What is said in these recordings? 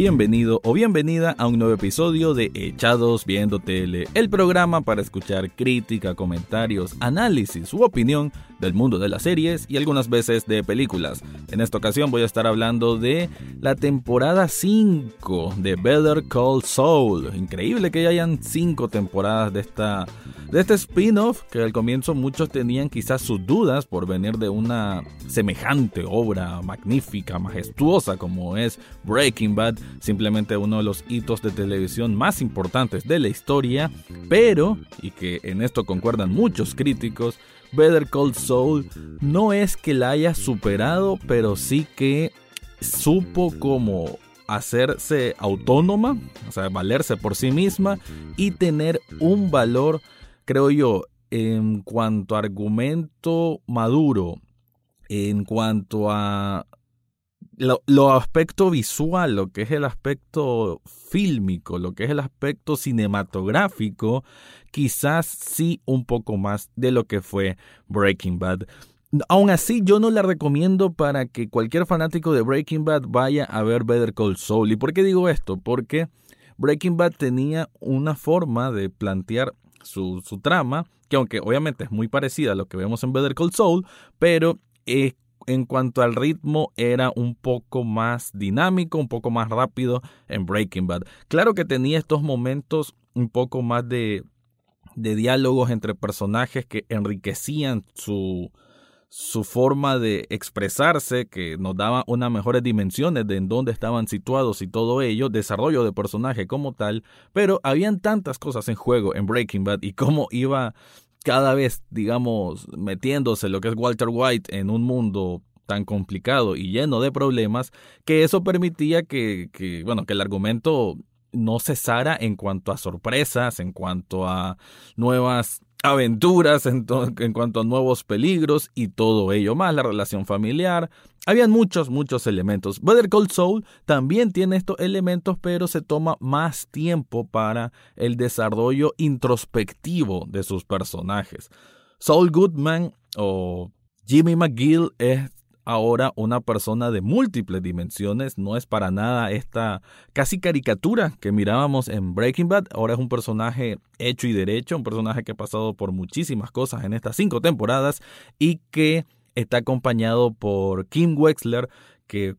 Bienvenido o bienvenida a un nuevo episodio de Echados Viendo Tele, el programa para escuchar crítica, comentarios, análisis u opinión del mundo de las series y algunas veces de películas. En esta ocasión voy a estar hablando de la temporada 5 de Better Call Saul. Increíble que ya hayan 5 temporadas de esta de este spin-off que al comienzo muchos tenían quizás sus dudas por venir de una semejante obra magnífica, majestuosa como es Breaking Bad, simplemente uno de los hitos de televisión más importantes de la historia, pero, y que en esto concuerdan muchos críticos, Better Call Saul no es que la haya superado, pero sí que supo como hacerse autónoma, o sea, valerse por sí misma y tener un valor creo yo, en cuanto a argumento maduro, en cuanto a lo, aspecto visual, lo que es el aspecto fílmico, lo que es el aspecto cinematográfico, quizás sí un poco más de lo que fue Breaking Bad. Aún así, yo no la recomiendo para que cualquier fanático de Breaking Bad vaya a ver Better Call Saul. ¿Y por qué digo esto? Porque Breaking Bad tenía una forma de plantear su, trama, que aunque obviamente es muy parecida a lo que vemos en Better Call Saul, pero eh, en cuanto al ritmo era un poco más dinámico, un poco más rápido en Breaking Bad. Claro que tenía estos momentos un poco más de, de diálogos entre personajes que enriquecían su, su forma de expresarse, que nos daba unas mejores dimensiones de en dónde estaban situados y todo ello, desarrollo de personaje como tal, pero habían tantas cosas en juego en Breaking Bad y cómo iba cada vez, digamos, metiéndose lo que es Walter White en un mundo tan complicado y lleno de problemas, que eso permitía que, que bueno, que el argumento no cesara en cuanto a sorpresas, en cuanto a nuevas aventuras en, cuanto a nuevos peligros y todo ello, más la relación familiar. Habían muchos, muchos elementos. Better Call Soul también tiene estos elementos, pero se toma más tiempo para el desarrollo introspectivo de sus personajes. Saul Goodman o Jimmy McGill es ahora una persona de múltiples dimensiones, no es para nada esta casi caricatura que mirábamos en Breaking Bad, ahora es un personaje hecho y derecho, un personaje que ha pasado por muchísimas cosas en estas cinco temporadas y que está acompañado por Kim Wexler, que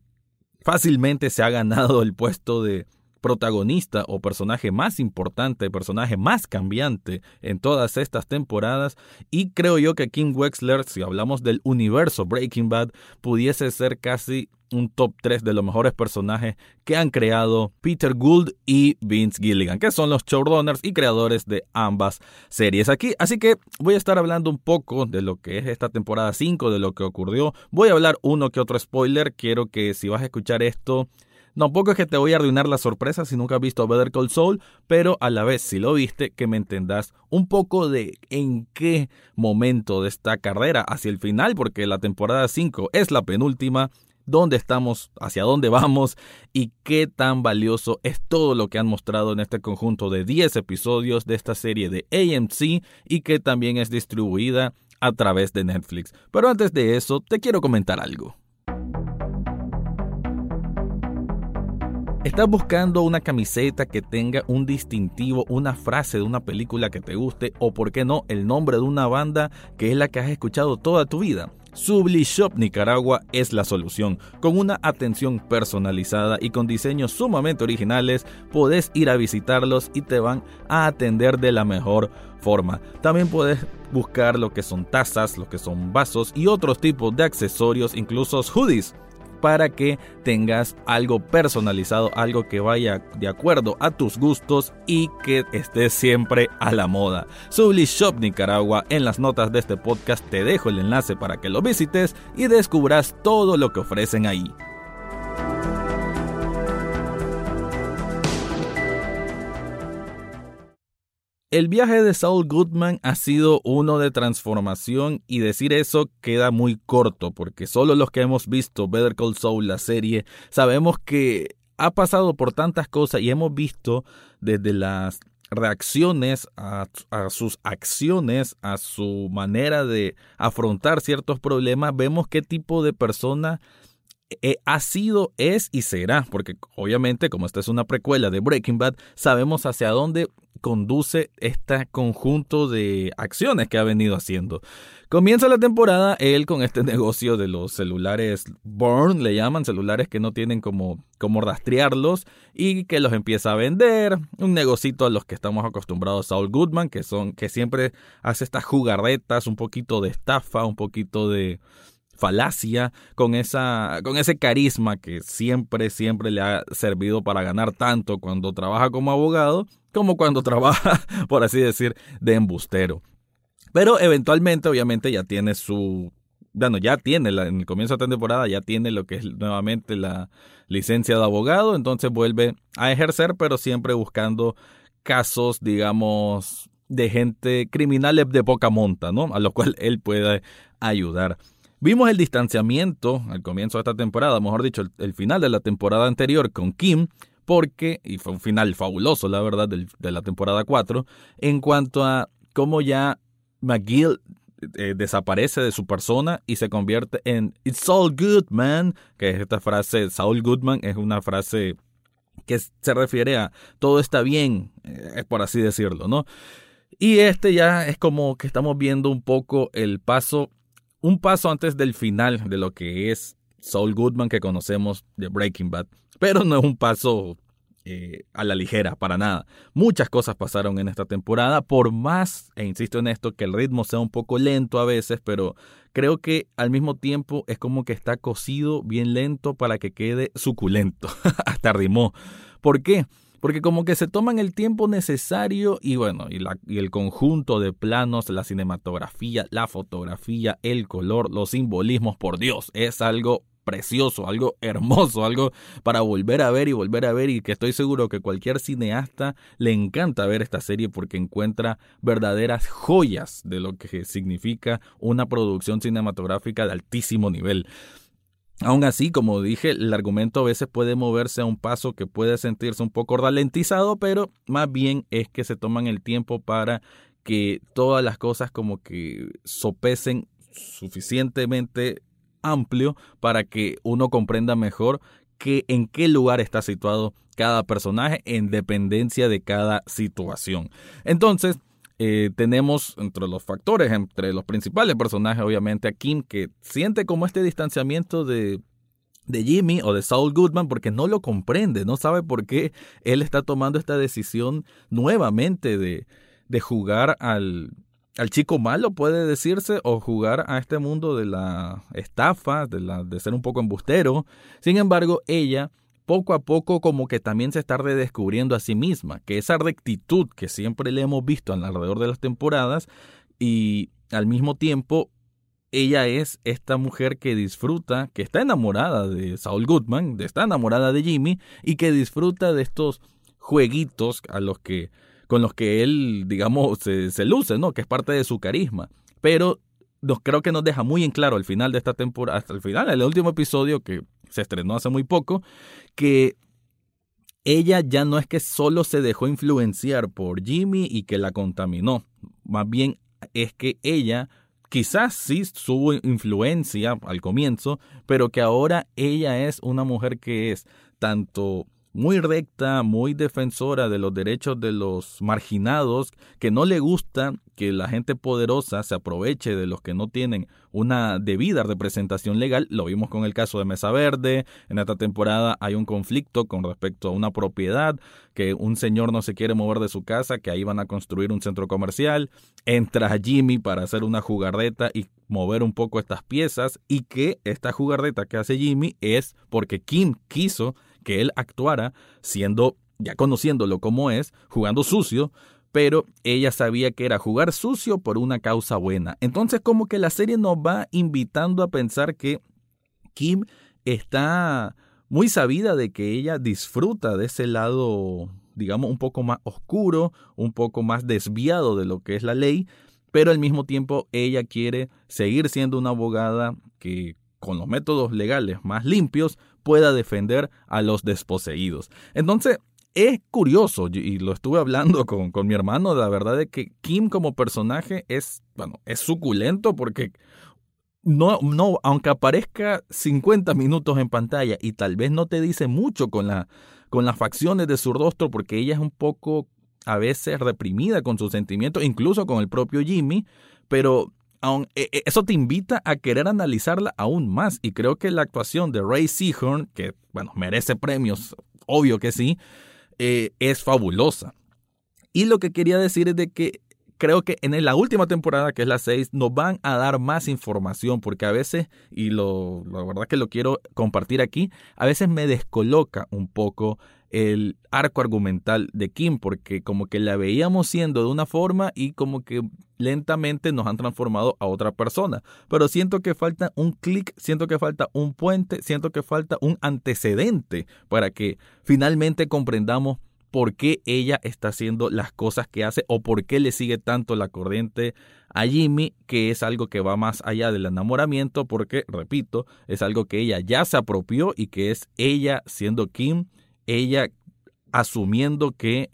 fácilmente se ha ganado el puesto de protagonista o personaje más importante, personaje más cambiante en todas estas temporadas y creo yo que Kim Wexler, si hablamos del universo Breaking Bad, pudiese ser casi un top 3 de los mejores personajes que han creado Peter Gould y Vince Gilligan, que son los showrunners y creadores de ambas series aquí. Así que voy a estar hablando un poco de lo que es esta temporada 5, de lo que ocurrió. Voy a hablar uno que otro spoiler. Quiero que si vas a escuchar esto Tampoco es que te voy a arruinar la sorpresa si nunca has visto Better Call Saul, pero a la vez si lo viste, que me entendas un poco de en qué momento de esta carrera hacia el final, porque la temporada 5 es la penúltima, dónde estamos, hacia dónde vamos y qué tan valioso es todo lo que han mostrado en este conjunto de 10 episodios de esta serie de AMC y que también es distribuida a través de Netflix. Pero antes de eso, te quiero comentar algo. ¿Estás buscando una camiseta que tenga un distintivo, una frase de una película que te guste o, por qué no, el nombre de una banda que es la que has escuchado toda tu vida? Subli Shop Nicaragua es la solución. Con una atención personalizada y con diseños sumamente originales, podés ir a visitarlos y te van a atender de la mejor forma. También puedes buscar lo que son tazas, lo que son vasos y otros tipos de accesorios, incluso hoodies para que tengas algo personalizado, algo que vaya de acuerdo a tus gustos y que esté siempre a la moda. Subli Shop Nicaragua, en las notas de este podcast te dejo el enlace para que lo visites y descubras todo lo que ofrecen ahí. El viaje de Saul Goodman ha sido uno de transformación y decir eso queda muy corto porque solo los que hemos visto Better Call Saul, la serie, sabemos que ha pasado por tantas cosas y hemos visto desde las reacciones a, sus acciones, a su manera de afrontar ciertos problemas, vemos qué tipo de persona eh, ha sido, es y será, porque obviamente como esta es una precuela de Breaking Bad, sabemos hacia dónde conduce este conjunto de acciones que ha venido haciendo. Comienza la temporada él con este negocio de los celulares burn, le llaman celulares que no tienen como, como rastrearlos y que los empieza a vender. Un negocito a los que estamos acostumbrados Saul Goodman, que son que siempre hace estas jugarretas, un poquito de estafa, un poquito de falacia, con, esa, con ese carisma que siempre, siempre le ha servido para ganar tanto cuando trabaja como abogado como cuando trabaja, por así decir, de embustero. Pero eventualmente, obviamente, ya tiene su. Bueno, ya tiene, en el comienzo de esta temporada, ya tiene lo que es nuevamente la licencia de abogado, entonces vuelve a ejercer, pero siempre buscando casos, digamos, de gente criminal de poca monta, ¿no? A lo cual él puede ayudar. Vimos el distanciamiento al comienzo de esta temporada, mejor dicho, el, final de la temporada anterior con Kim, porque, y fue un final fabuloso, la verdad, de la temporada 4, en cuanto a cómo ya McGill eh, desaparece de su persona y se convierte en It's all good, man, que es esta frase, Saul Goodman es una frase que se refiere a todo está bien, eh, por así decirlo, ¿no? Y este ya es como que estamos viendo un poco el paso un paso antes del final de lo que es Saul Goodman que conocemos de Breaking Bad, pero no es un paso eh, a la ligera, para nada. Muchas cosas pasaron en esta temporada, por más, e insisto en esto, que el ritmo sea un poco lento a veces, pero creo que al mismo tiempo es como que está cocido bien lento para que quede suculento. Hasta rimó. ¿Por qué? Porque como que se toman el tiempo necesario y bueno, y, y, el conjunto de planos, la cinematografía, la fotografía, el color, los simbolismos, por Dios, es algo precioso, algo hermoso, algo para volver a ver y volver a ver y que estoy seguro que cualquier cineasta le encanta ver esta serie porque encuentra verdaderas joyas de lo que significa una producción cinematográfica de altísimo nivel. Aún así, como dije, el argumento a veces puede moverse a un paso que puede sentirse un poco ralentizado, pero más bien es que se toman el tiempo para que todas las cosas como que sopesen suficientemente amplio para que uno comprenda mejor que en qué lugar está situado cada personaje en dependencia de cada situación. Entonces, eh, tenemos entre los factores, entre los principales personajes, obviamente, a Kim, que siente como este distanciamiento de, de Jimmy o de Saul Goodman porque no lo comprende, no sabe por qué él está tomando esta decisión nuevamente de, de jugar al, al chico malo, puede decirse, o jugar a este mundo de la estafa, de, la, de ser un poco embustero. Sin embargo, ella poco a poco como que también se está redescubriendo a sí misma, que esa rectitud que siempre le hemos visto alrededor de las temporadas y al mismo tiempo ella es esta mujer que disfruta, que está enamorada de Saul Goodman, está enamorada de Jimmy y que disfruta de estos jueguitos a los que con los que él, digamos, se, luce, ¿no? Que es parte de su carisma. Pero creo que nos deja muy en claro al final de esta temporada, hasta el final, el último episodio que se estrenó hace muy poco, que ella ya no es que solo se dejó influenciar por Jimmy y que la contaminó, más bien es que ella quizás sí tuvo influencia al comienzo, pero que ahora ella es una mujer que es tanto muy recta, muy defensora de los derechos de los marginados, que no le gusta que la gente poderosa se aproveche de los que no tienen una debida representación legal. Lo vimos con el caso de Mesa Verde. En esta temporada hay un conflicto con respecto a una propiedad, que un señor no se quiere mover de su casa, que ahí van a construir un centro comercial. Entra Jimmy para hacer una jugarreta y mover un poco estas piezas y que esta jugarreta que hace Jimmy es porque Kim quiso que él actuara siendo, ya conociéndolo como es, jugando sucio, pero ella sabía que era jugar sucio por una causa buena. Entonces como que la serie nos va invitando a pensar que Kim está muy sabida de que ella disfruta de ese lado, digamos, un poco más oscuro, un poco más desviado de lo que es la ley, pero al mismo tiempo ella quiere seguir siendo una abogada que con los métodos legales más limpios pueda defender a los desposeídos. Entonces, es curioso, y lo estuve hablando con, con mi hermano, la verdad es que Kim como personaje es, bueno, es suculento porque no, no, aunque aparezca 50 minutos en pantalla y tal vez no te dice mucho con, la, con las facciones de su rostro, porque ella es un poco a veces reprimida con sus sentimientos, incluso con el propio Jimmy, pero eso te invita a querer analizarla aún más. Y creo que la actuación de Ray Seahorn, que bueno, merece premios, obvio que sí, eh, es fabulosa. Y lo que quería decir es de que creo que en la última temporada, que es la 6, nos van a dar más información, porque a veces, y lo, la verdad que lo quiero compartir aquí, a veces me descoloca un poco el arco argumental de Kim, porque como que la veíamos siendo de una forma y como que lentamente nos han transformado a otra persona. Pero siento que falta un clic, siento que falta un puente, siento que falta un antecedente para que finalmente comprendamos por qué ella está haciendo las cosas que hace o por qué le sigue tanto la corriente a Jimmy, que es algo que va más allá del enamoramiento, porque, repito, es algo que ella ya se apropió y que es ella siendo Kim, ella asumiendo que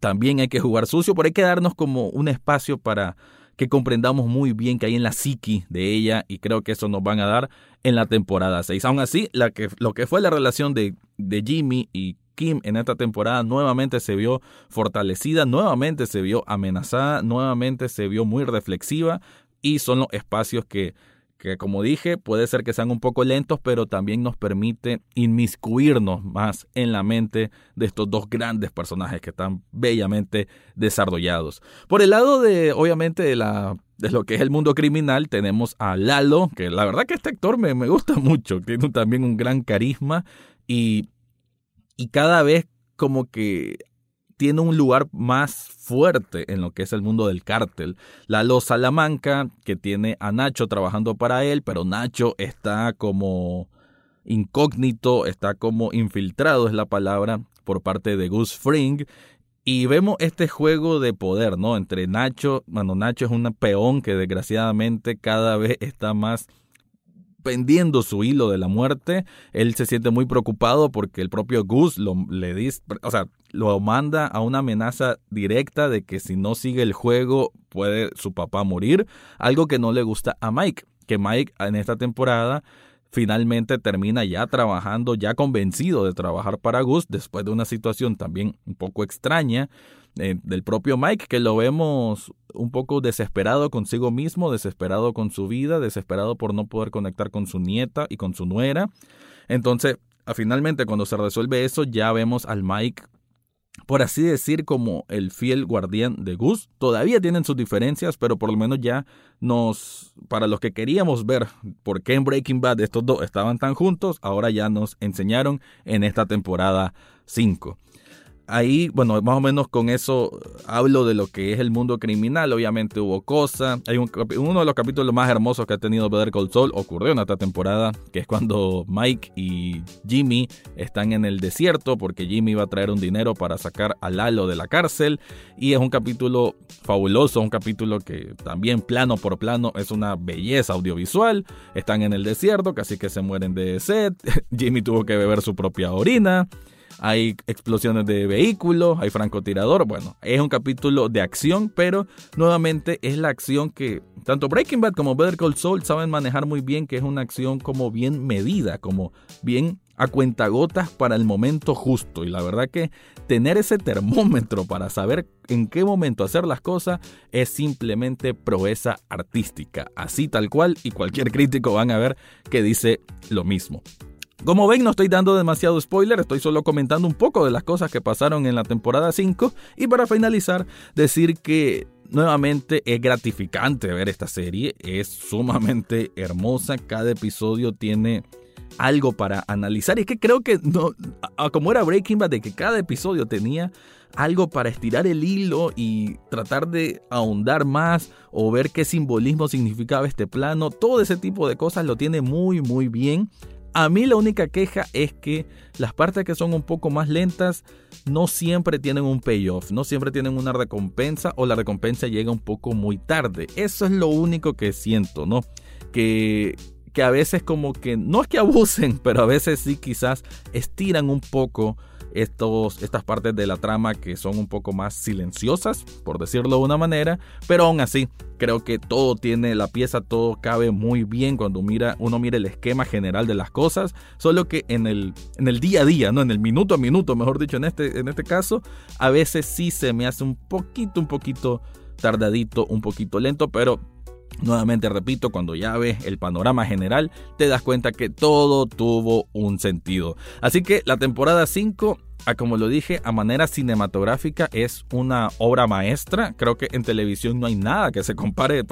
también hay que jugar sucio, pero hay que darnos como un espacio para que comprendamos muy bien que hay en la psiqui de ella y creo que eso nos van a dar en la temporada 6. Aún así, lo que fue la relación de, de Jimmy y Kim en esta temporada nuevamente se vio fortalecida, nuevamente se vio amenazada, nuevamente se vio muy reflexiva y son los espacios que que como dije puede ser que sean un poco lentos, pero también nos permite inmiscuirnos más en la mente de estos dos grandes personajes que están bellamente desarrollados. Por el lado de, obviamente, de, la, de lo que es el mundo criminal, tenemos a Lalo, que la verdad que este actor me, me gusta mucho, tiene también un gran carisma y, y cada vez como que tiene un lugar más fuerte en lo que es el mundo del cártel. Lalo Salamanca, que tiene a Nacho trabajando para él, pero Nacho está como incógnito, está como infiltrado, es la palabra, por parte de Gus Fring. Y vemos este juego de poder, ¿no? Entre Nacho, bueno, Nacho es un peón que desgraciadamente cada vez está más pendiendo su hilo de la muerte. Él se siente muy preocupado porque el propio Gus lo, lo manda a una amenaza directa de que si no sigue el juego puede su papá morir. Algo que no le gusta a Mike, que Mike en esta temporada finalmente termina ya trabajando, ya convencido de trabajar para Gus después de una situación también un poco extraña eh, del propio Mike, que lo vemos un poco desesperado consigo mismo, desesperado con su vida, desesperado por no poder conectar con su nieta y con su nuera. Entonces, finalmente cuando se resuelve eso, ya vemos al Mike por así decir, como el fiel guardián de Gus. Todavía tienen sus diferencias, pero por lo menos ya nos, para los que queríamos ver por qué en Breaking Bad estos dos estaban tan juntos, ahora ya nos enseñaron en esta temporada 5 ahí, bueno, más o menos con eso hablo de lo que es el mundo criminal. Obviamente hubo cosas. Hay un, uno de los capítulos más hermosos que ha tenido Better Call Saul ocurrió en esta temporada, que es cuando Mike y Jimmy están en el desierto porque Jimmy iba a traer un dinero para sacar a Lalo de la cárcel. Y es un capítulo fabuloso, un capítulo que también plano por plano es una belleza audiovisual. Están en el desierto, casi que se mueren de sed. Jimmy tuvo que beber su propia orina hay explosiones de vehículos, hay francotirador. Bueno, es un capítulo de acción, pero nuevamente es la acción que tanto Breaking Bad como Better Call Saul saben manejar muy bien, que es una acción como bien medida, como bien a cuentagotas para el momento justo. Y la verdad que tener ese termómetro para saber en qué momento hacer las cosas es simplemente proeza artística. Así tal cual y cualquier crítico van a ver que dice lo mismo. Como ven, no estoy dando demasiado spoiler, estoy solo comentando un poco de las cosas que pasaron en la temporada 5 y para finalizar decir que nuevamente es gratificante ver esta serie, es sumamente hermosa, cada episodio tiene algo para analizar y es que creo que no, como era Breaking Bad, de que cada episodio tenía algo para estirar el hilo y tratar de ahondar más o ver qué simbolismo significaba este plano, todo ese tipo de cosas lo tiene muy muy bien. A mí la única queja es que las partes que son un poco más lentas no siempre tienen un payoff, no siempre tienen una recompensa o la recompensa llega un poco muy tarde. Eso es lo único que siento, ¿no? Que, que a veces como que no es que abusen, pero a veces sí quizás estiran un poco estos, estas partes de la trama que son un poco más silenciosas, por decirlo de una manera, pero aún así creo que todo tiene la pieza, todo cabe muy bien cuando mira, uno mira el esquema general de las cosas, solo que en el, en el día a día, ¿no? en el minuto a minuto, mejor dicho, en este, en este caso, a veces sí se me hace un poquito, un poquito tardadito, un poquito lento, pero Nuevamente repito, cuando ya ves el panorama general, te das cuenta que todo tuvo un sentido. Así que la temporada 5 como lo dije, a manera cinematográfica es una obra maestra. Creo que en televisión no hay nada que se compare,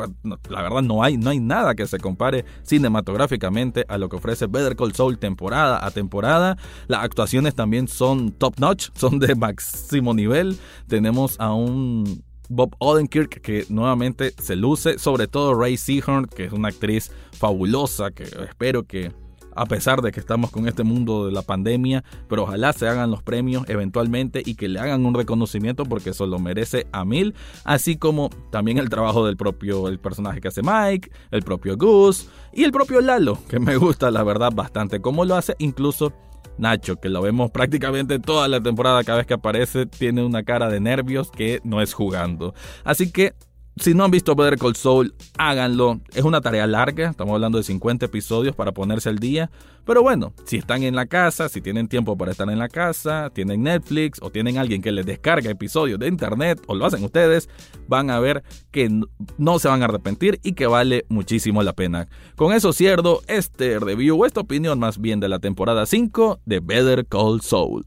la verdad no hay, no hay nada que se compare cinematográficamente a lo que ofrece Better Call Saul temporada a temporada. Las actuaciones también son top notch, son de máximo nivel. Tenemos a un Bob Odenkirk, que nuevamente se luce, sobre todo Ray Seahorn, que es una actriz fabulosa, que espero que a pesar de que estamos con este mundo de la pandemia, pero ojalá se hagan los premios eventualmente y que le hagan un reconocimiento porque eso lo merece a mil, así como también el trabajo del propio el personaje que hace Mike, el propio Goose y el propio Lalo, que me gusta la verdad bastante cómo lo hace, incluso Nacho, que lo vemos prácticamente toda la temporada, cada vez que aparece tiene una cara de nervios que no es jugando. Así que si no han visto Better Call Saul, háganlo. Es una tarea larga, estamos hablando de 50 episodios para ponerse al día. Pero bueno, si están en la casa, si tienen tiempo para estar en la casa, tienen Netflix o tienen alguien que les descarga episodios de internet o lo hacen ustedes, van a ver que no se van a arrepentir y que vale muchísimo la pena. Con eso cierro este review, esta opinión más bien de la temporada 5 de Better Call Saul.